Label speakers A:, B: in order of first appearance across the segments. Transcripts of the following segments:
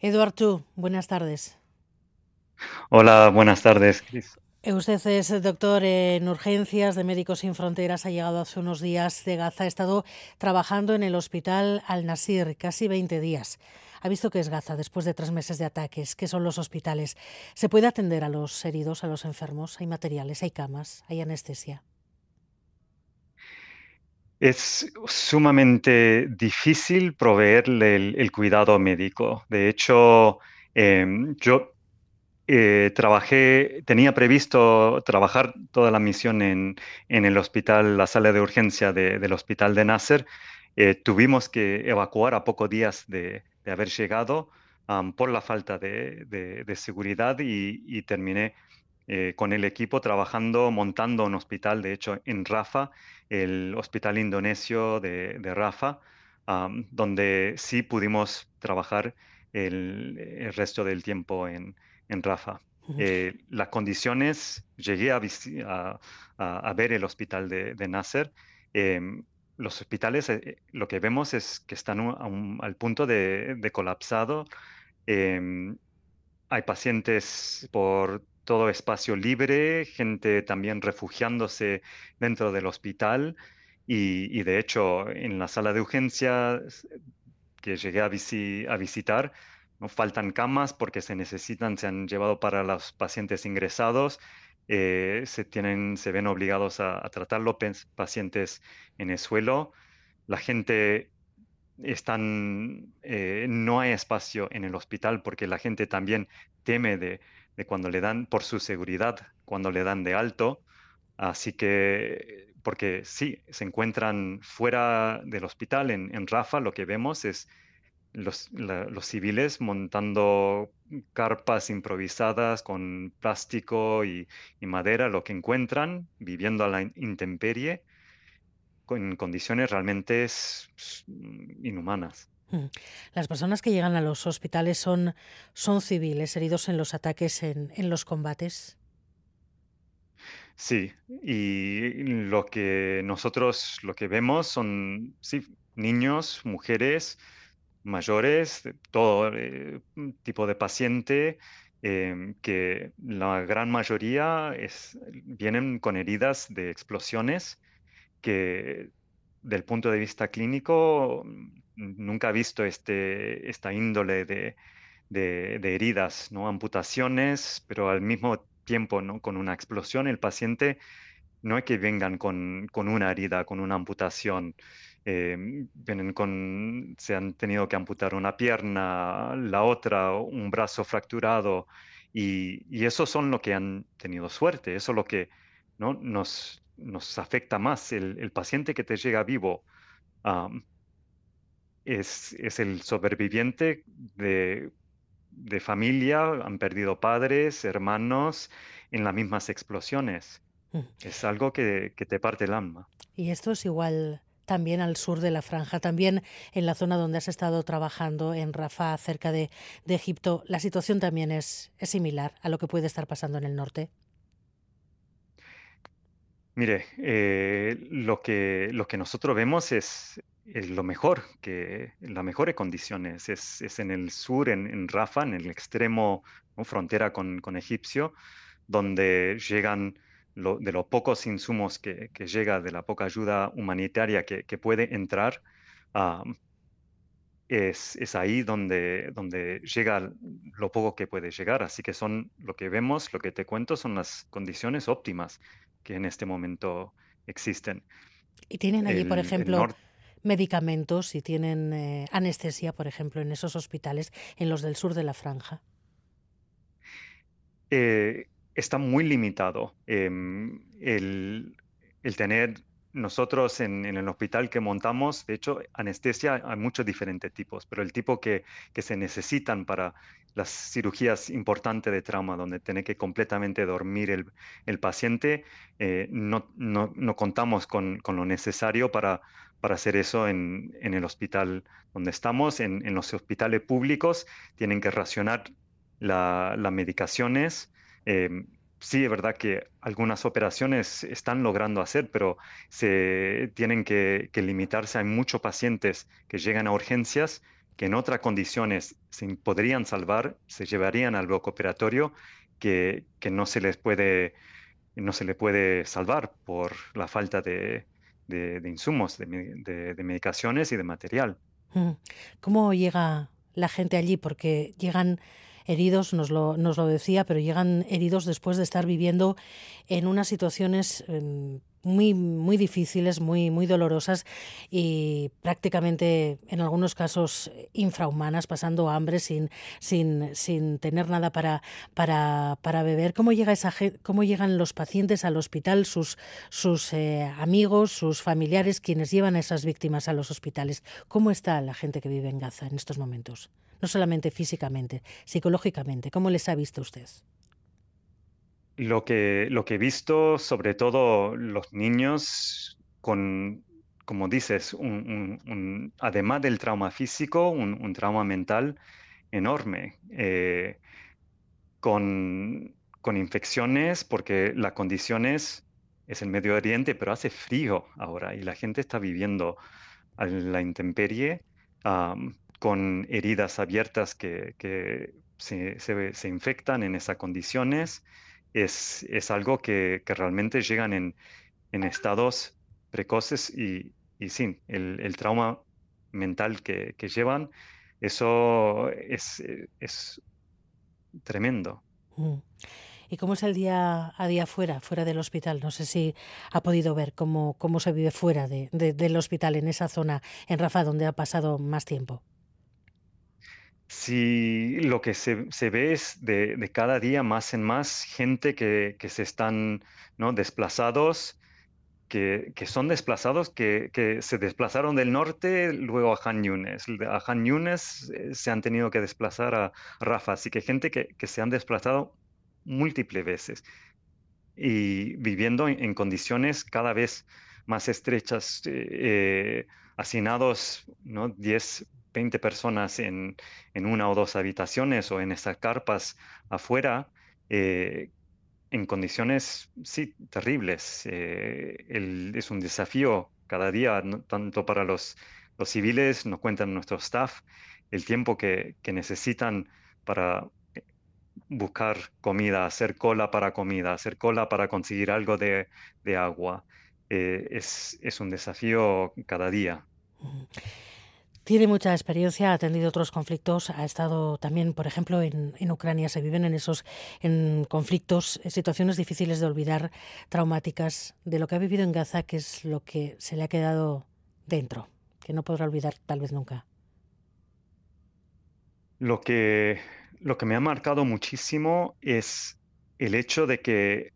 A: Eduardo, buenas tardes.
B: Hola, buenas tardes, Cris.
A: Usted es doctor en urgencias de Médicos Sin Fronteras, ha llegado hace unos días de Gaza, ha estado trabajando en el hospital Al-Nasir casi 20 días. Ha visto que es Gaza después de tres meses de ataques, que son los hospitales. ¿Se puede atender a los heridos, a los enfermos? ¿Hay materiales, hay camas, hay anestesia?
B: Es sumamente difícil proveerle el, cuidado médico. De hecho, em, yo eh, trabajé, tenía previsto trabajar toda la misión en, el hospital, la sala de urgencia del hospital de Nasser. Eh, tuvimos que evacuar a pocos días de, haber llegado por la falta de, seguridad y, terminé eh, con el equipo trabajando, montando un hospital, de hecho, en Rafa, el hospital indonesio de, Rafa, donde sí pudimos trabajar el, resto del tiempo en, Rafa. Eh, las condiciones, llegué a, a, ver el hospital de, Nasser. Em, los hospitales, eh, lo que vemos es que están al punto de, colapsado. Em, hay pacientes por todo espacio libre, gente también refugiándose dentro del hospital y, de hecho en la sala de urgencias que llegué a, visitar, no faltan camas porque se necesitan, se han llevado para los pacientes ingresados, eh, se, tienen, se ven obligados a, tratar los pacientes en el suelo. La gente están, eh, no hay espacio en el hospital porque la gente también teme de de cuando le dan por su seguridad, cuando le dan de alto. Así que, porque sí, se encuentran fuera del hospital en, Rafa, lo que vemos es los, civiles montando carpas improvisadas con plástico y, madera, lo que encuentran, viviendo a la intemperie, en condiciones realmente inhumanas.
A: Mm. Las personas que llegan a los hospitales son, son civiles, heridos en los ataques, en, en los combates.
B: Sí, y lo que nosotros lo que vemos son sí, niños, mujeres, mayores, todo eh, tipo de paciente, em, que la gran mayoría es, vienen con heridas de explosiones que del punto de vista clínico nunca he visto este, esta índole de, heridas, ¿no? amputaciones, pero al mismo tiempo ¿no? con una explosión el paciente no es que vengan con, una herida, con una amputación. Eh, vienen con, se han tenido que amputar una pierna, la otra, un brazo fracturado, y, y eso son lo que han tenido suerte, eso es lo que ¿no? nos, nos afecta más. El, paciente que te llega vivo es, el sobreviviente de, familia, han perdido padres, hermanos en las mismas explosiones. Mm. Es algo que, te parte el alma.
A: Y esto es igual también al sur de la franja, también en la zona donde has estado trabajando, en Rafah, cerca de, Egipto. ¿La situación también es, es similar a lo que puede estar pasando en el norte?
B: Mire, eh, lo que, lo que nosotros vemos es, lo mejor, que las mejores condiciones. Es, en el sur, en, en, Rafa, en el extremo frontera con, con, Egipcio, donde llegan de los pocos insumos que, que, llega, de la poca ayuda humanitaria que, que puede entrar. Ah, es, es, ahí donde, donde llega lo poco que puede llegar. Así que son lo que vemos, lo que te cuento, son las condiciones óptimas que en este momento existen.
A: Y tienen allí, por ejemplo, medicamentos y tienen eh, anestesia, por ejemplo, en esos hospitales, en los del sur de la franja.
B: Eh, está muy limitado. Em, el, el, tener nosotros en, el hospital que montamos, de hecho, anestesia hay muchos diferentes tipos, pero el tipo que, que se necesitan para las cirugías importantes de trauma, donde tiene que completamente dormir el, el paciente, eh, no, no, no, contamos con, con, lo necesario para, para hacer eso en, en, el hospital donde estamos. En, en, los hospitales públicos tienen que racionar las medicaciones. Eh, sí, es verdad que algunas operaciones están logrando hacer, pero se tienen que, limitarse. Hay muchos pacientes que llegan a urgencias que en otras condiciones se podrían salvar, se llevarían al bloque operatorio que, que no se les puede no se le puede salvar por la falta de, de, insumos, de, de, medicaciones y de material.
A: Mm. ¿Cómo llega la gente allí? Porque llegan heridos, nos lo, nos lo decía, pero llegan heridos después de estar viviendo en unas situaciones em, muy, muy difíciles, muy, muy dolorosas y prácticamente en algunos casos infrahumanas, pasando hambre sin, sin, sin tener nada para, para, para beber. ¿Cómo, llega esa, ¿Cómo llegan los pacientes al hospital, sus, sus eh, amigos, sus familiares, quienes llevan a esas víctimas a los hospitales? ¿Cómo está la gente que vive en Gaza en estos momentos? no solamente físicamente, psicológicamente. ¿Cómo les ha visto usted?
B: Lo que, lo que he visto, sobre todo los niños con, como dices, además del trauma físico, un, trauma mental enorme, eh, con, con, infecciones, porque la condición es, es el Medio Oriente, pero hace frío ahora y la gente está viviendo a la intemperie con heridas abiertas que, se, infectan en esas condiciones, es, es algo que, realmente llegan en, estados precoces y, y sí, el, trauma mental que, llevan, eso es, es tremendo.
A: Mm. ¿Y cómo es el día a día fuera, fuera del hospital? No sé si ha podido ver cómo, cómo se vive fuera del hospital, en esa zona, en Rafa, donde ha pasado más tiempo.
B: Sí, lo que se, ve es de, cada día más en más gente que, se están ¿no? desplazados, que, son desplazados, que, se desplazaron del norte luego a Han Yunes. A Han Yunes eh, se han tenido que desplazar a Rafa, así que gente que, se han desplazado múltiples veces y viviendo en, condiciones cada vez más estrechas, eh, eh, hacinados ¿no? 10, 20 personas en, una o dos habitaciones o en esas carpas afuera, eh, en condiciones, sí, terribles. Eh, es un desafío cada día, tanto para los, civiles, nos cuentan nuestro staff, el tiempo que, necesitan para eh, buscar comida, hacer cola para comida, hacer cola para conseguir algo de, agua. es, un desafío cada día.
A: Tiene mucha experiencia, ha atendido otros conflictos, ha estado también, por ejemplo, en, Ucrania. Se viven en esos en conflictos, situaciones difíciles de olvidar, traumáticas, de lo que ha vivido en Gaza, que es lo que se le ha quedado dentro, que no podrá olvidar tal vez nunca.
B: Lo que, lo que me ha marcado muchísimo es el hecho de que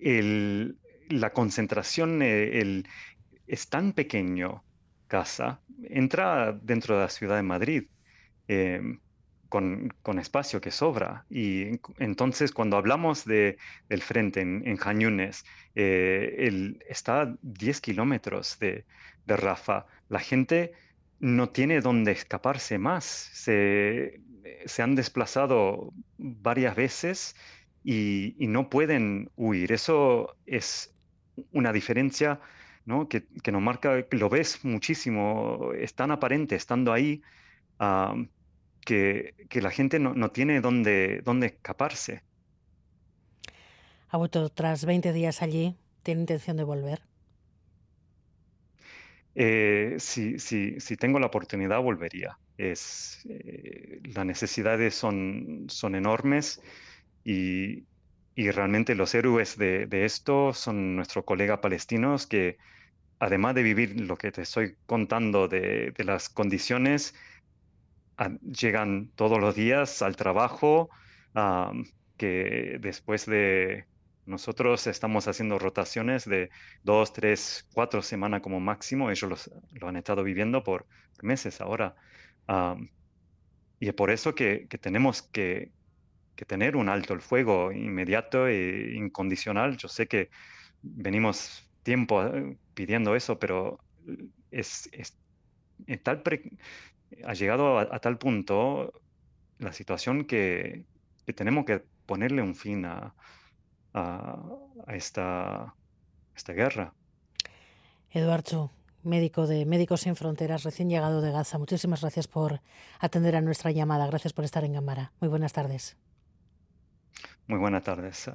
B: el, la concentración eh, es tan pequeño casa entra dentro de la ciudad de Madrid em, con, espacio que sobra. Y entonces cuando hablamos de, del frente en, en Jañunes, eh, está a 10 kilómetros de, Rafa. La gente no tiene dónde escaparse más. Se, han desplazado varias veces y, y, no pueden huir. Eso es una diferencia que, nos marca, lo ves muchísimo, es tan aparente estando ahí que, la gente no, tiene dónde, dónde escaparse.
A: Ha vuelto tras 20 días allí, ¿tiene intención de volver?
B: Eh, si, si, tengo la oportunidad, volvería. Es, eh, las necesidades son, son enormes y, y realmente los héroes de, esto son nuestros colegas palestinos que, además de vivir lo que te estoy contando de, las condiciones, llegan todos los días al trabajo, que después de nosotros estamos haciendo rotaciones de dos, tres, cuatro semanas como máximo, ellos lo han estado viviendo por meses ahora. y es por eso que tenemos que, que tener un alto el fuego inmediato e incondicional. Yo sé que venimos tiempo eh, pidiendo eso, pero es, tal ha llegado a, tal punto la situación que, tenemos que ponerle un fin a, esta guerra.
A: Eduardo, médico de Médicos Sin Fronteras, recién llegado de Gaza. Muchísimas gracias por atender a nuestra llamada. Gracias por estar en Gambara. Muy buenas tardes.
B: Muy buenas tardes.